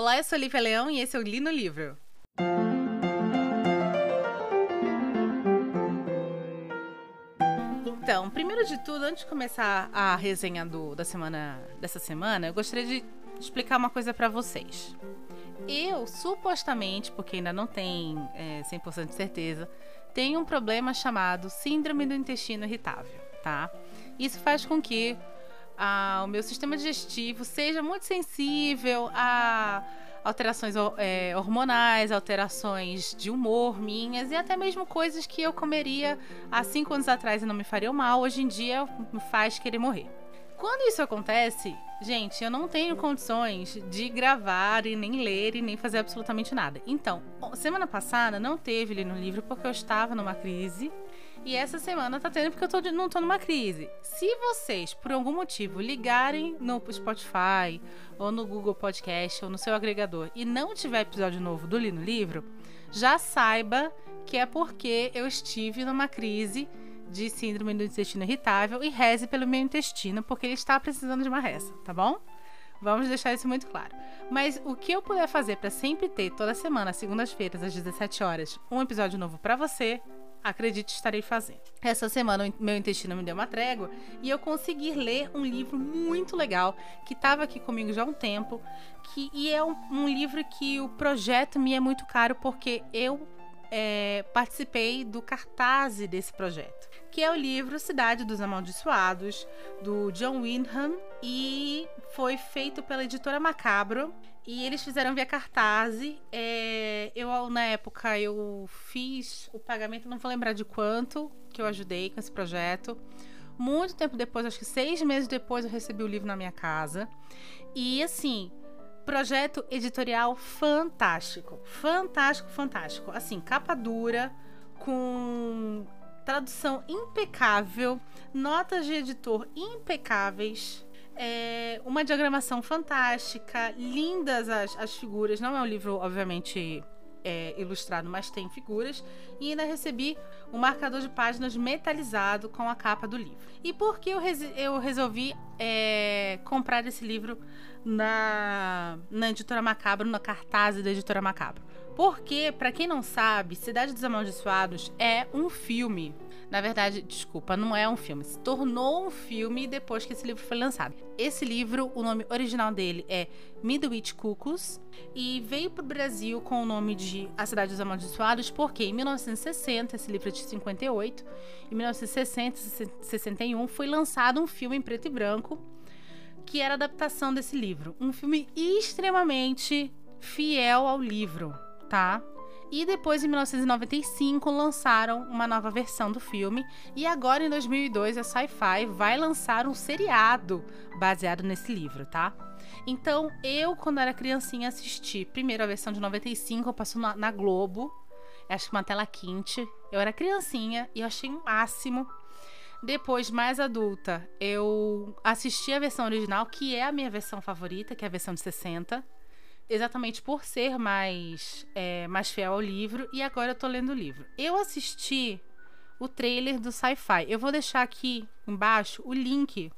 Olá, eu sou Lívia Leão e esse é o Li no Livro. Então, primeiro de tudo, antes de começar a resenha do, da semana dessa semana, eu gostaria de explicar uma coisa para vocês. Eu, supostamente, porque ainda não tem é, 100% de certeza, tenho um problema chamado Síndrome do Intestino Irritável, tá? Isso faz com que ah, o meu sistema digestivo seja muito sensível a alterações é, hormonais, alterações de humor minhas e até mesmo coisas que eu comeria há cinco anos atrás e não me fariam mal, hoje em dia me faz querer morrer. Quando isso acontece, gente, eu não tenho condições de gravar e nem ler e nem fazer absolutamente nada. Então, semana passada não teve ali no livro porque eu estava numa crise e essa semana tá tendo porque eu tô, não tô numa crise. Se vocês, por algum motivo, ligarem no Spotify, ou no Google Podcast, ou no seu agregador, e não tiver episódio novo do Li no Livro, já saiba que é porque eu estive numa crise de síndrome do intestino irritável e reze pelo meu intestino, porque ele está precisando de uma reza, tá bom? Vamos deixar isso muito claro. Mas o que eu puder fazer para sempre ter toda semana, segundas-feiras às 17 horas, um episódio novo para você, acredite, estarei fazendo. Essa semana meu intestino me deu uma trégua e eu consegui ler um livro muito legal que estava aqui comigo já há um tempo. Que, e é um, um livro que o projeto me é muito caro porque eu é, participei do cartaz desse projeto, que é o livro Cidade dos Amaldiçoados, do John Wyndham, e foi feito pela editora Macabro. E eles fizeram via cartaz. É, eu, na época, eu fiz o pagamento, não vou lembrar de quanto, que eu ajudei com esse projeto. Muito tempo depois, acho que seis meses depois, eu recebi o livro na minha casa. E assim, projeto editorial fantástico. Fantástico, fantástico. Assim, capa dura, com tradução impecável, notas de editor impecáveis. É uma diagramação fantástica, lindas as, as figuras. Não é um livro, obviamente, é, ilustrado, mas tem figuras. E ainda recebi um marcador de páginas metalizado com a capa do livro. E por que eu, eu resolvi é, comprar esse livro na, na editora Macabro, na cartaz da editora Macabro? Porque, para quem não sabe, Cidade dos Amaldiçoados é um filme na verdade, desculpa, não é um filme. Se tornou um filme depois que esse livro foi lançado. Esse livro, o nome original dele é Midwich Cuckoos e veio para o Brasil com o nome de A Cidade dos Amaldiçoados porque em 1960, esse livro é de 58, em 1960 e 61 foi lançado um filme em preto e branco que era adaptação desse livro. Um filme extremamente fiel ao livro, tá? E depois, em 1995, lançaram uma nova versão do filme. E agora, em 2002, a Sci-Fi vai lançar um seriado baseado nesse livro, tá? Então, eu, quando era criancinha, assisti primeiro a versão de 95, passou na, na Globo. Acho que uma tela quente. Eu era criancinha e eu achei o máximo. Depois, mais adulta, eu assisti a versão original, que é a minha versão favorita, que é a versão de 60 exatamente por ser mais, é, mais fiel ao livro, e agora eu tô lendo o livro. Eu assisti o trailer do Sci-Fi. Eu vou deixar aqui embaixo o link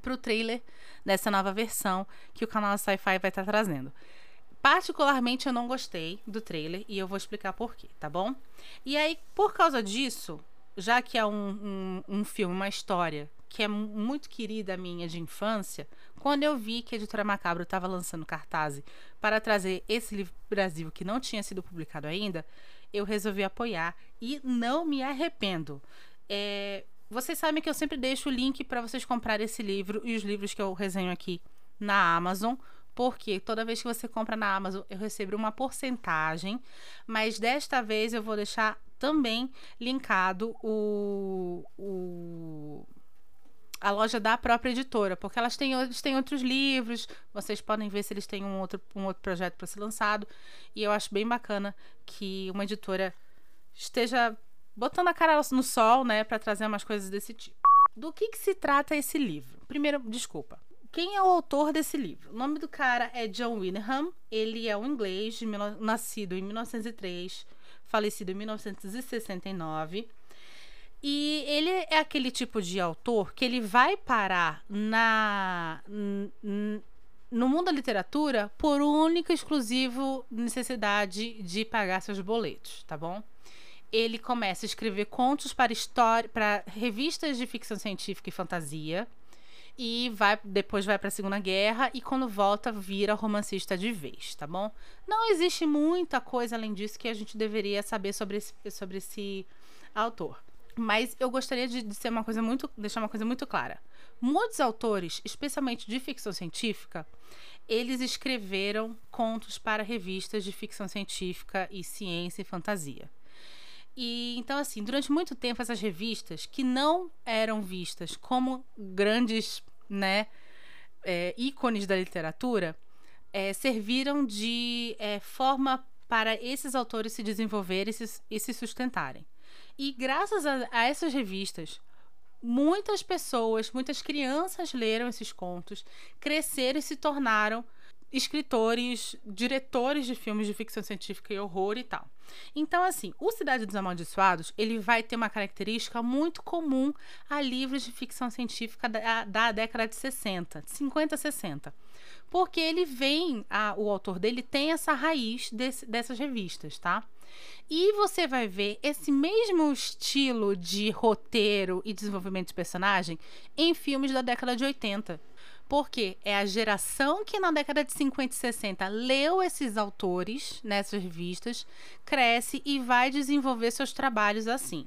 pro trailer dessa nova versão que o canal Sci-Fi vai estar tá trazendo. Particularmente eu não gostei do trailer e eu vou explicar por quê, tá bom? E aí, por causa disso, já que é um, um, um filme, uma história que é muito querida minha de infância, quando eu vi que a editora Macabro estava lançando cartaz para trazer esse livro para Brasil que não tinha sido publicado ainda, eu resolvi apoiar e não me arrependo. É, vocês sabem que eu sempre deixo o link para vocês comprarem esse livro e os livros que eu resenho aqui na Amazon, porque toda vez que você compra na Amazon eu recebo uma porcentagem, mas desta vez eu vou deixar também linkado o, o a loja da própria editora, porque elas têm, eles têm outros livros, vocês podem ver se eles têm um outro, um outro projeto para ser lançado. E eu acho bem bacana que uma editora esteja botando a cara no sol, né, para trazer umas coisas desse tipo. Do que, que se trata esse livro? Primeiro, desculpa. Quem é o autor desse livro? O nome do cara é John Wyndham. Ele é um inglês, nascido em 1903, falecido em 1969. E ele é aquele tipo de autor que ele vai parar na no mundo da literatura por única e exclusivo necessidade de pagar seus boletos, tá bom? Ele começa a escrever contos para história, para revistas de ficção científica e fantasia e vai depois vai para a Segunda Guerra e quando volta vira romancista de vez, tá bom? Não existe muita coisa além disso que a gente deveria saber sobre esse, sobre esse autor. Mas eu gostaria de, uma coisa muito, deixar uma coisa muito clara. Muitos autores, especialmente de ficção científica, eles escreveram contos para revistas de ficção científica e ciência e fantasia. E então, assim, durante muito tempo, essas revistas que não eram vistas como grandes, né, é, ícones da literatura, é, serviram de é, forma para esses autores se desenvolverem e se, e se sustentarem. E graças a, a essas revistas, muitas pessoas, muitas crianças leram esses contos, cresceram e se tornaram escritores, diretores de filmes de ficção científica e horror e tal. Então, assim, o Cidade dos Amaldiçoados, ele vai ter uma característica muito comum a livros de ficção científica da, da década de 60, 50, 60. Porque ele vem, a, o autor dele tem essa raiz desse, dessas revistas, tá? E você vai ver esse mesmo estilo de roteiro e desenvolvimento de personagem em filmes da década de 80 porque é a geração que na década de 50 e 60 leu esses autores nessas revistas, cresce e vai desenvolver seus trabalhos assim.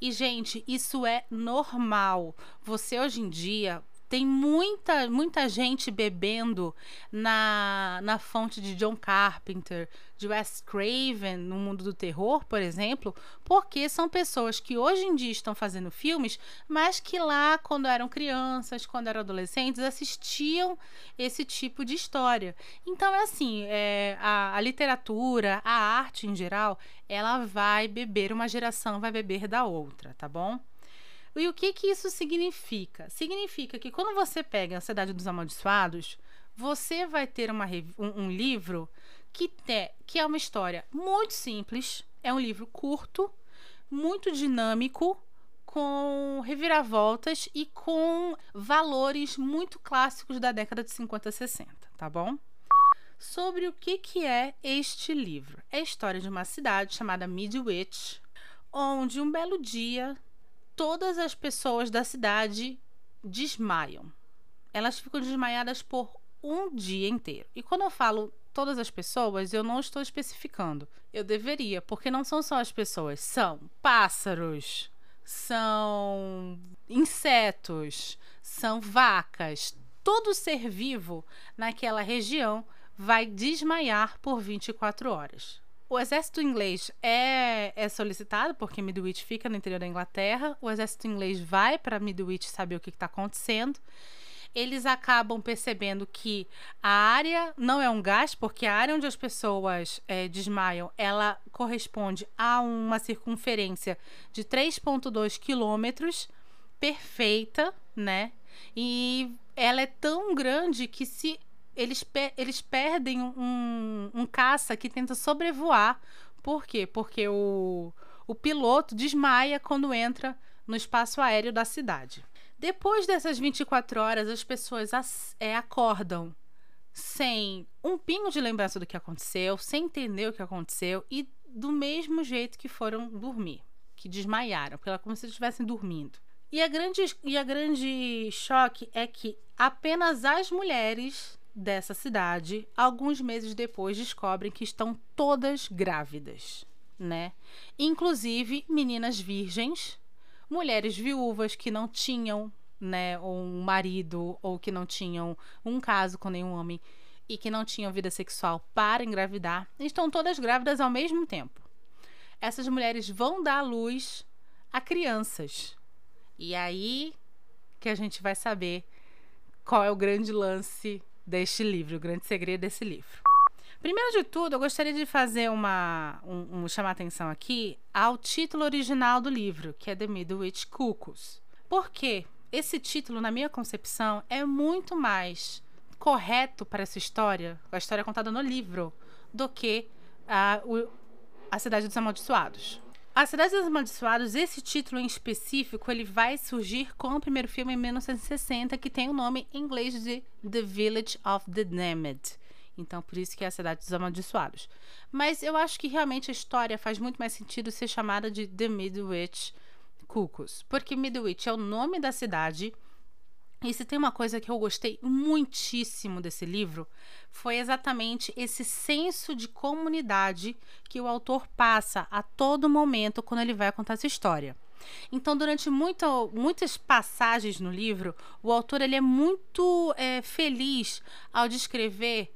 E, gente, isso é normal. Você hoje em dia tem muita, muita gente bebendo na, na fonte de John Carpenter, de Wes Craven no mundo do terror, por exemplo, porque são pessoas que hoje em dia estão fazendo filmes, mas que lá, quando eram crianças, quando eram adolescentes, assistiam esse tipo de história. Então, é assim, é, a, a literatura, a arte em geral, ela vai beber, uma geração vai beber da outra, tá bom? E o que, que isso significa? Significa que quando você pega a Cidade dos Amaldiçoados, você vai ter uma, um, um livro que, te, que é uma história muito simples, é um livro curto, muito dinâmico, com reviravoltas e com valores muito clássicos da década de 50 e 60, tá bom? Sobre o que, que é este livro. É a história de uma cidade chamada Midwich, onde um belo dia todas as pessoas da cidade desmaiam. Elas ficam desmaiadas por um dia inteiro. E quando eu falo todas as pessoas, eu não estou especificando. Eu deveria, porque não são só as pessoas, são pássaros, são insetos, são vacas. Todo ser vivo naquela região vai desmaiar por 24 horas. O exército inglês é, é solicitado, porque Midwich fica no interior da Inglaterra. O exército inglês vai para Midwich saber o que está acontecendo. Eles acabam percebendo que a área não é um gás, porque a área onde as pessoas é, desmaiam, ela corresponde a uma circunferência de 3,2 quilômetros, perfeita, né? E ela é tão grande que se eles, eles perdem um, um caça que tenta sobrevoar. Por quê? Porque o, o piloto desmaia quando entra no espaço aéreo da cidade. Depois dessas 24 horas, as pessoas as, é, acordam sem um pingo de lembrança do que aconteceu, sem entender o que aconteceu e do mesmo jeito que foram dormir, que desmaiaram, porque como se estivessem dormindo. E a grande, e a grande choque é que apenas as mulheres dessa cidade, alguns meses depois descobrem que estão todas grávidas, né? Inclusive meninas virgens, mulheres viúvas que não tinham, né, um marido ou que não tinham um caso com nenhum homem e que não tinham vida sexual para engravidar, estão todas grávidas ao mesmo tempo. Essas mulheres vão dar luz a crianças. E aí que a gente vai saber qual é o grande lance deste livro, o grande segredo desse livro. Primeiro de tudo, eu gostaria de fazer uma um, um chamar atenção aqui ao título original do livro, que é The Midwich Cuckoos. Por quê? Esse título, na minha concepção, é muito mais correto para essa história, a história contada no livro, do que a, o, a Cidade dos Amaldiçoados. A Cidade dos Amaldiçoados, esse título em específico, ele vai surgir com o primeiro filme em 1960, que tem o nome em inglês de The Village of the Damned. Então, por isso que é a Cidade dos Amaldiçoados. Mas eu acho que realmente a história faz muito mais sentido ser chamada de The Midwich Cuckoos, porque Midwich é o nome da cidade. E se tem uma coisa que eu gostei muitíssimo desse livro, foi exatamente esse senso de comunidade que o autor passa a todo momento quando ele vai contar essa história. Então, durante muitas passagens no livro, o autor ele é muito é, feliz ao descrever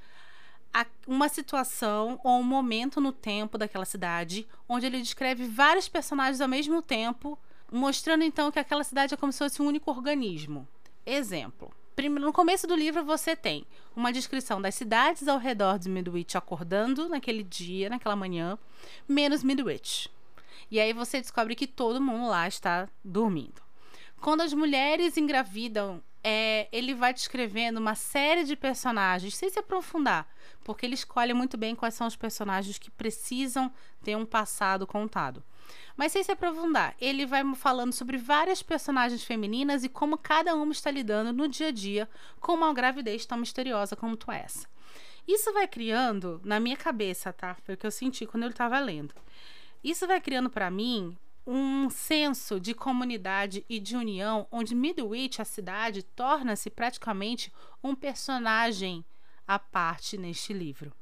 uma situação ou um momento no tempo daquela cidade, onde ele descreve vários personagens ao mesmo tempo, mostrando então que aquela cidade é como se fosse um único organismo. Exemplo. No começo do livro você tem uma descrição das cidades ao redor de Midwich acordando naquele dia, naquela manhã, menos Midwich. E aí você descobre que todo mundo lá está dormindo. Quando as mulheres engravidam, é, ele vai descrevendo uma série de personagens, sem se aprofundar, porque ele escolhe muito bem quais são os personagens que precisam ter um passado contado. Mas sem se aprofundar, ele vai falando sobre várias personagens femininas e como cada uma está lidando no dia a dia com uma gravidez tão misteriosa como tu essa. Isso vai criando na minha cabeça, tá? Foi o que eu senti quando eu estava lendo. Isso vai criando para mim um senso de comunidade e de união, onde Midwich, a cidade, torna-se praticamente um personagem à parte neste livro.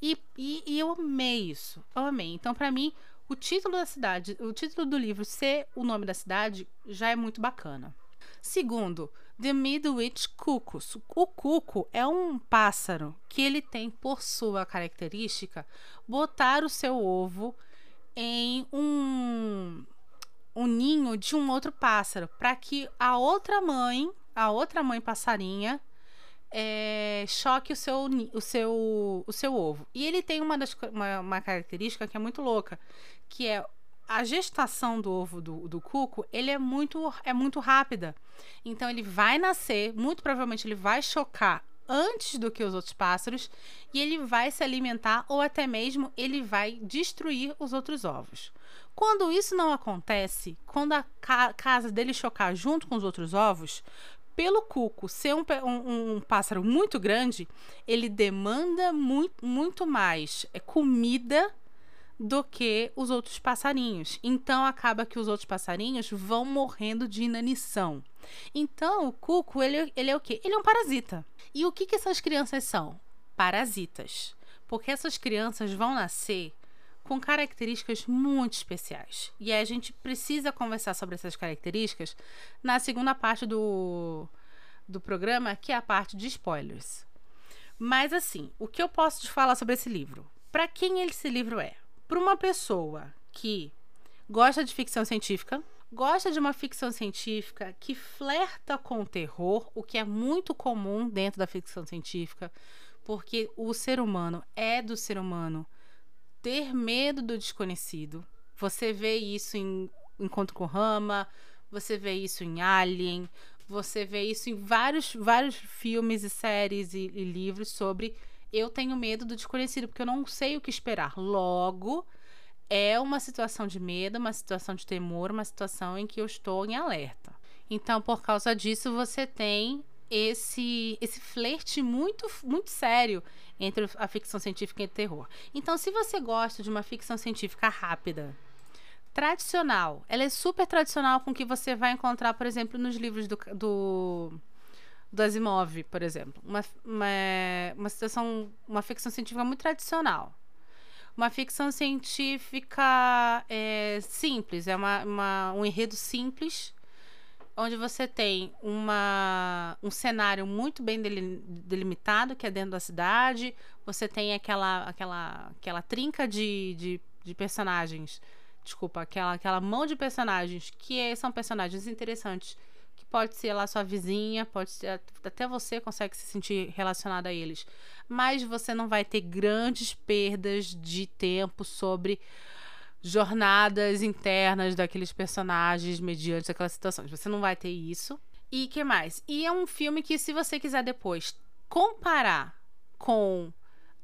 E, e, e eu amei isso, eu amei. Então, para mim, o título da cidade, o título do livro ser o nome da cidade já é muito bacana. Segundo, The Midwich Cuckoos. O cuco é um pássaro que ele tem por sua característica botar o seu ovo em um, um ninho de um outro pássaro, para que a outra mãe, a outra mãe passarinha, é, choque o seu, o, seu, o seu ovo. E ele tem uma, das, uma, uma característica que é muito louca, que é a gestação do ovo do, do cuco, ele é muito, é muito rápida. Então ele vai nascer, muito provavelmente ele vai chocar antes do que os outros pássaros e ele vai se alimentar ou até mesmo ele vai destruir os outros ovos. Quando isso não acontece, quando a ca casa dele chocar junto com os outros ovos, pelo cuco ser um, um, um, pássaro muito grande, ele demanda muito, muito mais é, comida do que os outros passarinhos. Então acaba que os outros passarinhos vão morrendo de inanição. Então o cuco, ele, ele é o quê? Ele é um parasita. E o que, que essas crianças são? Parasitas. Porque essas crianças vão nascer com características muito especiais. E a gente precisa conversar sobre essas características na segunda parte do, do programa, que é a parte de spoilers. Mas assim, o que eu posso te falar sobre esse livro? Para quem esse livro é? Para uma pessoa que gosta de ficção científica, gosta de uma ficção científica que flerta com o terror, o que é muito comum dentro da ficção científica, porque o ser humano é do ser humano ter medo do desconhecido. Você vê isso em Encontro com Rama, você vê isso em Alien, você vê isso em vários, vários filmes e séries e, e livros sobre eu tenho medo do desconhecido, porque eu não sei o que esperar. Logo, é uma situação de medo, uma situação de temor, uma situação em que eu estou em alerta. Então, por causa disso, você tem esse esse flerte muito muito sério entre a ficção científica e o terror. Então, se você gosta de uma ficção científica rápida, tradicional, ela é super tradicional com o que você vai encontrar, por exemplo, nos livros do, do, do Asimov, por exemplo. Uma, uma, uma situação, uma ficção científica muito tradicional. Uma ficção científica é, simples, é uma, uma, um enredo simples onde você tem uma, um cenário muito bem delimitado, que é dentro da cidade, você tem aquela, aquela, aquela trinca de, de, de personagens, desculpa, aquela, aquela mão de personagens que é, são personagens interessantes, que pode ser lá sua vizinha, pode ser, até você consegue se sentir relacionado a eles, mas você não vai ter grandes perdas de tempo sobre jornadas internas daqueles personagens mediante aquelas situações. Você não vai ter isso. E que mais? E é um filme que, se você quiser depois comparar com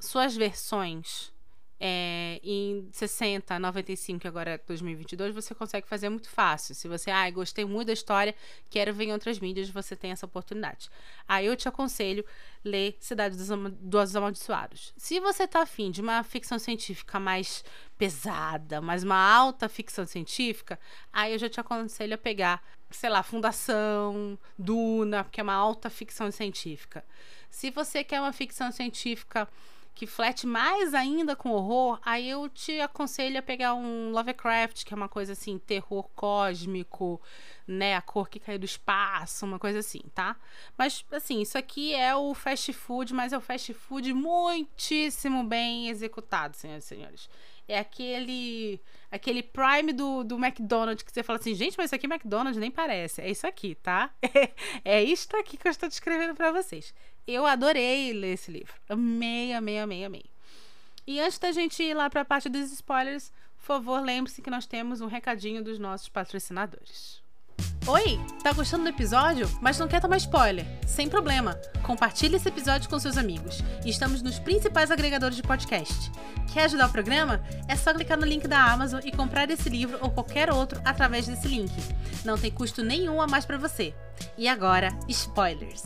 suas versões é, em 60, 95 e agora 2022, você consegue fazer muito fácil. Se você, ah, gostei muito da história, quero ver em outras mídias, você tem essa oportunidade. Aí eu te aconselho ler Cidade dos, Am dos Amaldiçoados. Se você tá afim de uma ficção científica mais pesada, mais uma alta ficção científica, aí eu já te aconselho a pegar, sei lá, Fundação, Duna, porque é uma alta ficção científica. Se você quer uma ficção científica que flete mais ainda com horror, aí eu te aconselho a pegar um Lovecraft, que é uma coisa assim, terror cósmico, né? A cor que caiu do espaço, uma coisa assim, tá? Mas, assim, isso aqui é o fast food, mas é o fast food muitíssimo bem executado, senhoras e senhores. É aquele aquele prime do, do McDonald's que você fala assim, gente, mas isso aqui é McDonald's, nem parece. É isso aqui, tá? É, é isto aqui que eu estou descrevendo para vocês. Eu adorei ler esse livro. Amei, amei, amei, amei. E antes da gente ir lá para a parte dos spoilers, por favor, lembre-se que nós temos um recadinho dos nossos patrocinadores. Oi, tá gostando do episódio, mas não quer tomar spoiler? Sem problema. Compartilhe esse episódio com seus amigos. Estamos nos principais agregadores de podcast. Quer ajudar o programa? É só clicar no link da Amazon e comprar esse livro ou qualquer outro através desse link. Não tem custo nenhum a mais para você. E agora, spoilers.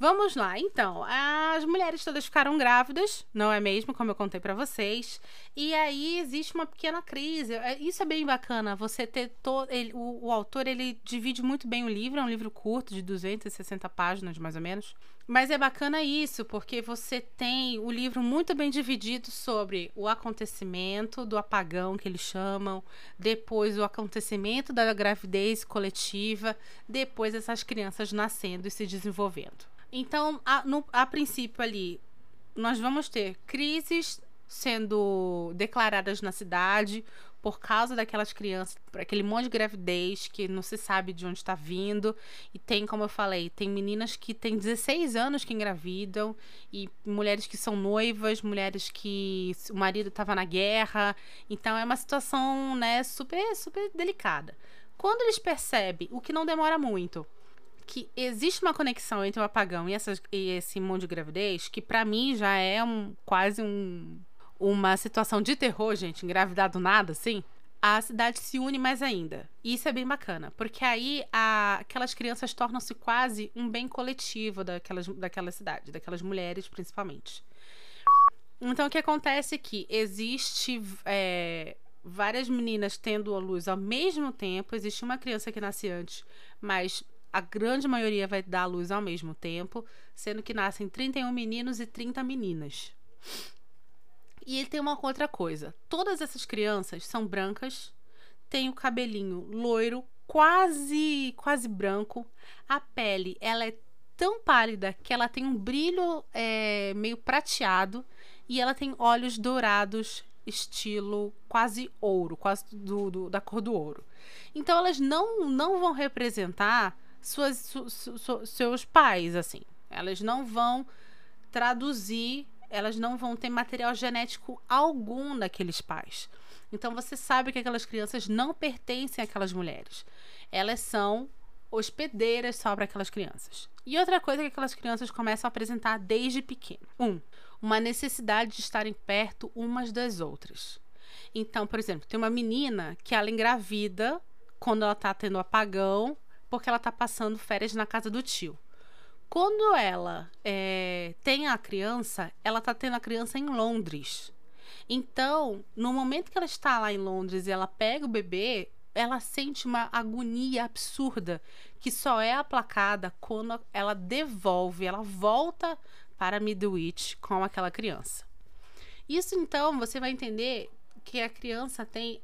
Vamos lá, então. As mulheres todas ficaram grávidas, não é mesmo? Como eu contei para vocês. E aí existe uma pequena crise. É, isso é bem bacana. Você ter todo. O, o autor ele divide muito bem o livro. É um livro curto, de 260 páginas, mais ou menos. Mas é bacana isso, porque você tem o livro muito bem dividido sobre o acontecimento do apagão, que eles chamam, depois o acontecimento da gravidez coletiva, depois essas crianças nascendo e se desenvolvendo. Então, a, no, a princípio ali, nós vamos ter crises sendo declaradas na cidade por causa daquelas crianças, por aquele monte de gravidez que não se sabe de onde está vindo. E tem, como eu falei, tem meninas que têm 16 anos que engravidam, e mulheres que são noivas, mulheres que o marido estava na guerra. Então é uma situação, né, super, super delicada. Quando eles percebem, o que não demora muito, que existe uma conexão entre o apagão e, essas, e esse mundo de gravidez que para mim já é um, quase um, uma situação de terror, gente, engravidar do nada, assim. A cidade se une mais ainda. E isso é bem bacana, porque aí a, aquelas crianças tornam-se quase um bem coletivo daquelas, daquela cidade, daquelas mulheres principalmente. Então o que acontece é que existe é, várias meninas tendo a luz ao mesmo tempo. Existe uma criança que nasce antes, mas a grande maioria vai dar à luz ao mesmo tempo, sendo que nascem 31 meninos e 30 meninas. E ele tem uma outra coisa: todas essas crianças são brancas, têm o cabelinho loiro, quase quase branco, a pele ela é tão pálida que ela tem um brilho é, meio prateado e ela tem olhos dourados estilo quase ouro, quase do, do, da cor do ouro. Então elas não, não vão representar suas, su, su, seus pais, assim. Elas não vão traduzir, elas não vão ter material genético algum daqueles pais. Então você sabe que aquelas crianças não pertencem àquelas mulheres. Elas são hospedeiras só para aquelas crianças. E outra coisa que aquelas crianças começam a apresentar desde pequeno. Um, uma necessidade de estarem perto umas das outras. Então, por exemplo, tem uma menina que ela engravida quando ela está tendo apagão porque ela está passando férias na casa do tio. Quando ela é, tem a criança, ela está tendo a criança em Londres. Então, no momento que ela está lá em Londres e ela pega o bebê, ela sente uma agonia absurda que só é aplacada quando ela devolve, ela volta para Midwich com aquela criança. Isso então você vai entender que a criança tem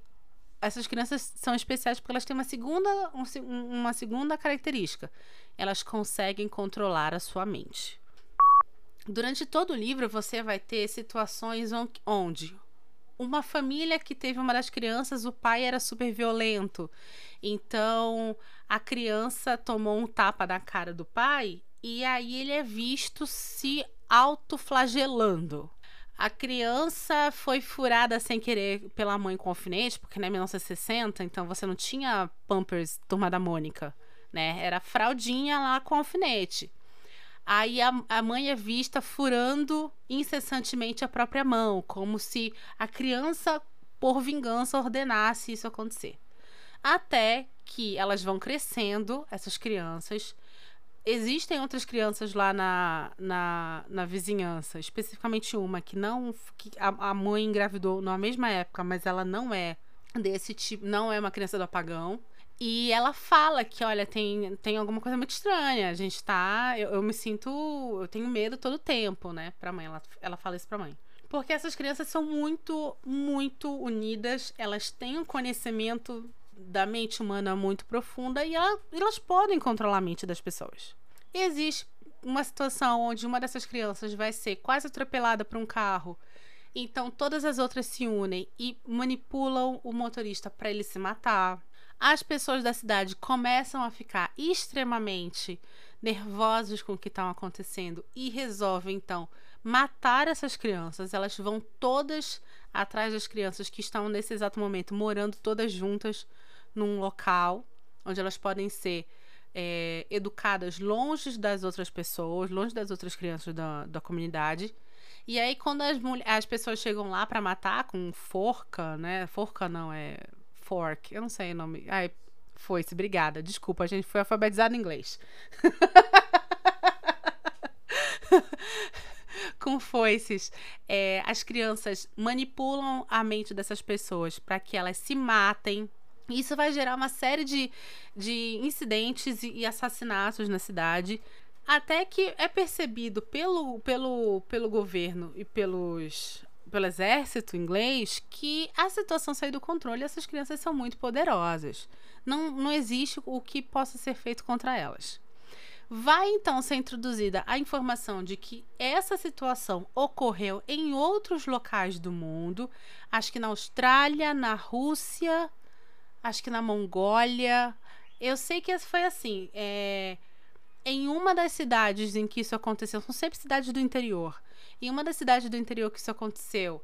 essas crianças são especiais porque elas têm uma segunda, um, uma segunda característica. Elas conseguem controlar a sua mente. Durante todo o livro, você vai ter situações onde uma família que teve uma das crianças, o pai era super violento. Então, a criança tomou um tapa na cara do pai e aí ele é visto se autoflagelando. A criança foi furada sem querer pela mãe com alfinete, porque né, 1960, então você não tinha Pampers Turma da Mônica, né? Era fraldinha lá com alfinete. Aí a, a mãe é vista furando incessantemente a própria mão, como se a criança, por vingança, ordenasse isso acontecer. Até que elas vão crescendo, essas crianças. Existem outras crianças lá na, na, na vizinhança, especificamente uma que não. que a, a mãe engravidou na mesma época, mas ela não é desse tipo, não é uma criança do apagão. E ela fala que, olha, tem, tem alguma coisa muito estranha. A gente tá. Eu, eu me sinto. Eu tenho medo todo o tempo, né? Pra mãe. Ela, ela fala isso pra mãe. Porque essas crianças são muito, muito unidas. Elas têm um conhecimento da mente humana muito profunda e ela, elas podem controlar a mente das pessoas. E existe uma situação onde uma dessas crianças vai ser quase atropelada por um carro. Então todas as outras se unem e manipulam o motorista para ele se matar as pessoas da cidade começam a ficar extremamente nervosos com o que está acontecendo e resolvem então matar essas crianças. Elas vão todas atrás das crianças que estão nesse exato momento morando todas juntas num local onde elas podem ser é, educadas longe das outras pessoas, longe das outras crianças da, da comunidade. E aí, quando as, as pessoas chegam lá para matar com forca, né? Forca não, é fork. Eu não sei o nome. Ai, foi-se, obrigada. Desculpa, a gente foi alfabetizado em inglês. com foices, é, as crianças manipulam a mente dessas pessoas para que elas se matem. Isso vai gerar uma série de, de incidentes e, e assassinatos na cidade. Até que é percebido pelo, pelo, pelo governo e pelos pelo exército inglês que a situação saiu do controle e essas crianças são muito poderosas. Não, não existe o que possa ser feito contra elas. Vai então ser introduzida a informação de que essa situação ocorreu em outros locais do mundo, acho que na Austrália, na Rússia, acho que na Mongólia. Eu sei que foi assim. É, em uma das cidades em que isso aconteceu, são sempre cidades do interior. Em uma das cidades do interior que isso aconteceu,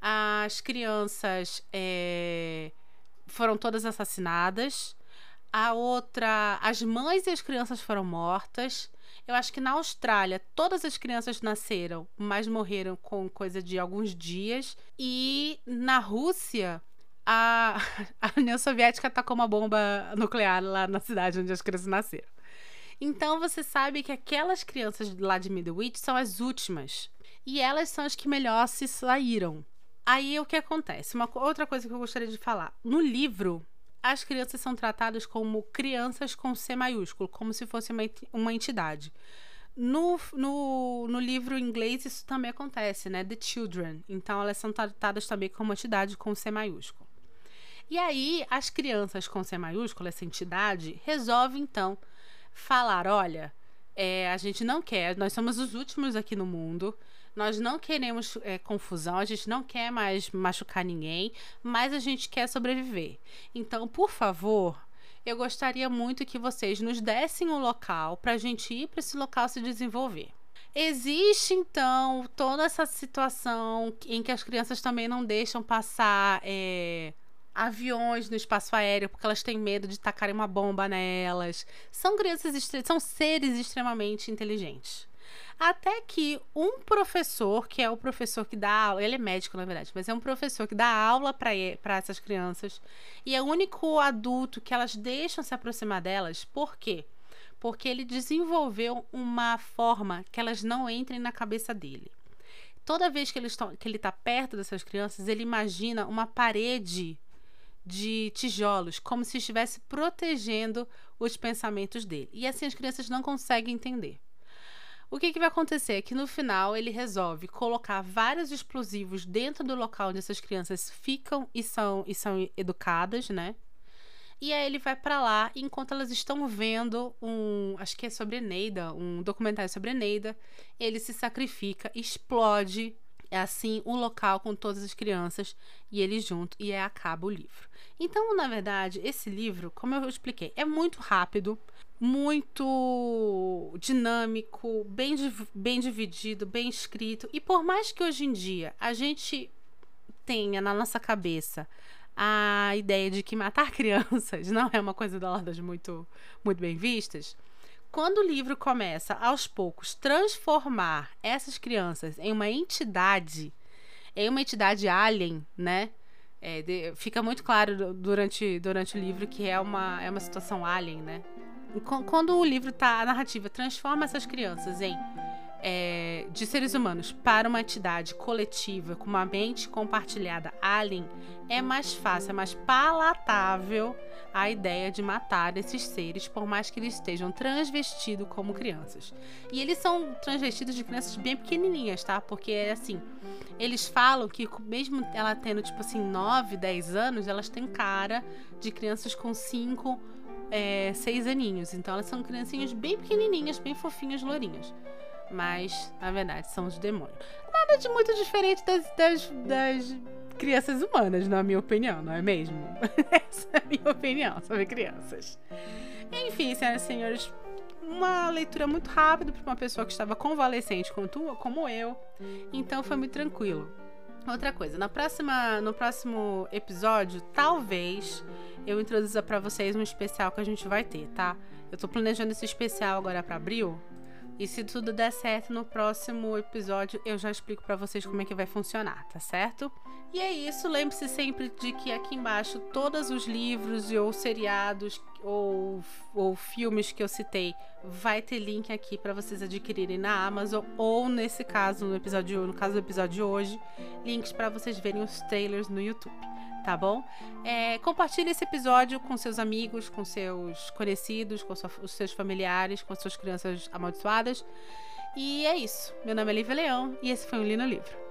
as crianças é, foram todas assassinadas. A outra, as mães e as crianças foram mortas. Eu acho que na Austrália todas as crianças nasceram, mas morreram com coisa de alguns dias. E na Rússia, a, a União Soviética atacou uma bomba nuclear lá na cidade onde as crianças nasceram. Então você sabe que aquelas crianças lá de Middlewich são as últimas e elas são as que melhor se saíram. Aí o que acontece? Uma outra coisa que eu gostaria de falar. No livro, as crianças são tratadas como crianças com C maiúsculo, como se fosse uma, entidade. No, no, no livro inglês, isso também acontece, né? The Children. Então, elas são tratadas também como entidade com C maiúsculo. E aí, as crianças com C maiúsculo, essa entidade, resolve então falar: olha, é, a gente não quer, nós somos os últimos aqui no mundo, nós não queremos é, confusão, a gente não quer mais machucar ninguém, mas a gente quer sobreviver. Então, por favor, eu gostaria muito que vocês nos dessem um local para a gente ir para esse local se desenvolver. Existe então toda essa situação em que as crianças também não deixam passar é, aviões no espaço aéreo porque elas têm medo de tacarem uma bomba nelas. São crianças, são seres extremamente inteligentes. Até que um professor, que é o professor que dá aula, ele é médico na verdade, mas é um professor que dá aula para essas crianças e é o único adulto que elas deixam se aproximar delas. Por quê? Porque ele desenvolveu uma forma que elas não entrem na cabeça dele. Toda vez que ele está perto dessas crianças, ele imagina uma parede de tijolos, como se estivesse protegendo os pensamentos dele. E assim as crianças não conseguem entender. O que, que vai acontecer é que no final ele resolve colocar vários explosivos dentro do local onde essas crianças ficam e são, e são educadas, né? E aí ele vai para lá enquanto elas estão vendo um, acho que é sobre Eneida, um documentário sobre Eneida, ele se sacrifica, explode é assim um local com todas as crianças e ele junto e aí acaba o livro. Então, na verdade, esse livro, como eu expliquei, é muito rápido muito dinâmico, bem, bem dividido, bem escrito. E por mais que hoje em dia a gente tenha na nossa cabeça a ideia de que matar crianças não é uma coisa das muito, muito bem vistas, quando o livro começa, aos poucos, transformar essas crianças em uma entidade, em uma entidade alien, né? É, de, fica muito claro durante, durante o livro que é uma, é uma situação alien, né? Quando o livro tá, a narrativa transforma essas crianças em é, de seres humanos para uma entidade coletiva com uma mente compartilhada alien, é mais fácil, é mais palatável a ideia de matar esses seres, por mais que eles estejam transvestidos como crianças. E eles são transvestidos de crianças bem pequenininhas, tá? Porque é assim, eles falam que mesmo ela tendo tipo assim 9, 10 anos, elas têm cara de crianças com 5, é, 6 aninhos. Então elas são criancinhas bem pequenininhas, bem fofinhas, lourinhas mas na verdade são os demônios. Nada de muito diferente das, das, das crianças humanas, na minha opinião, não é mesmo? Essa é a minha opinião sobre crianças. Enfim, senhoras e senhores, uma leitura muito rápida para uma pessoa que estava convalescente como eu, então foi muito tranquilo. Outra coisa, na próxima, no próximo episódio, talvez eu introduza para vocês um especial que a gente vai ter, tá? Eu tô planejando esse especial agora para abril, e se tudo der certo, no próximo episódio eu já explico para vocês como é que vai funcionar, tá certo? E é isso, lembre-se sempre de que aqui embaixo todos os livros ou seriados ou, ou filmes que eu citei vai ter link aqui para vocês adquirirem na Amazon ou nesse caso no episódio no caso do episódio de hoje, links para vocês verem os trailers no YouTube tá bom? É, compartilhe esse episódio com seus amigos, com seus conhecidos, com os seus familiares, com suas crianças amaldiçoadas. E é isso. Meu nome é Lívia Leão e esse foi o Lino Livro.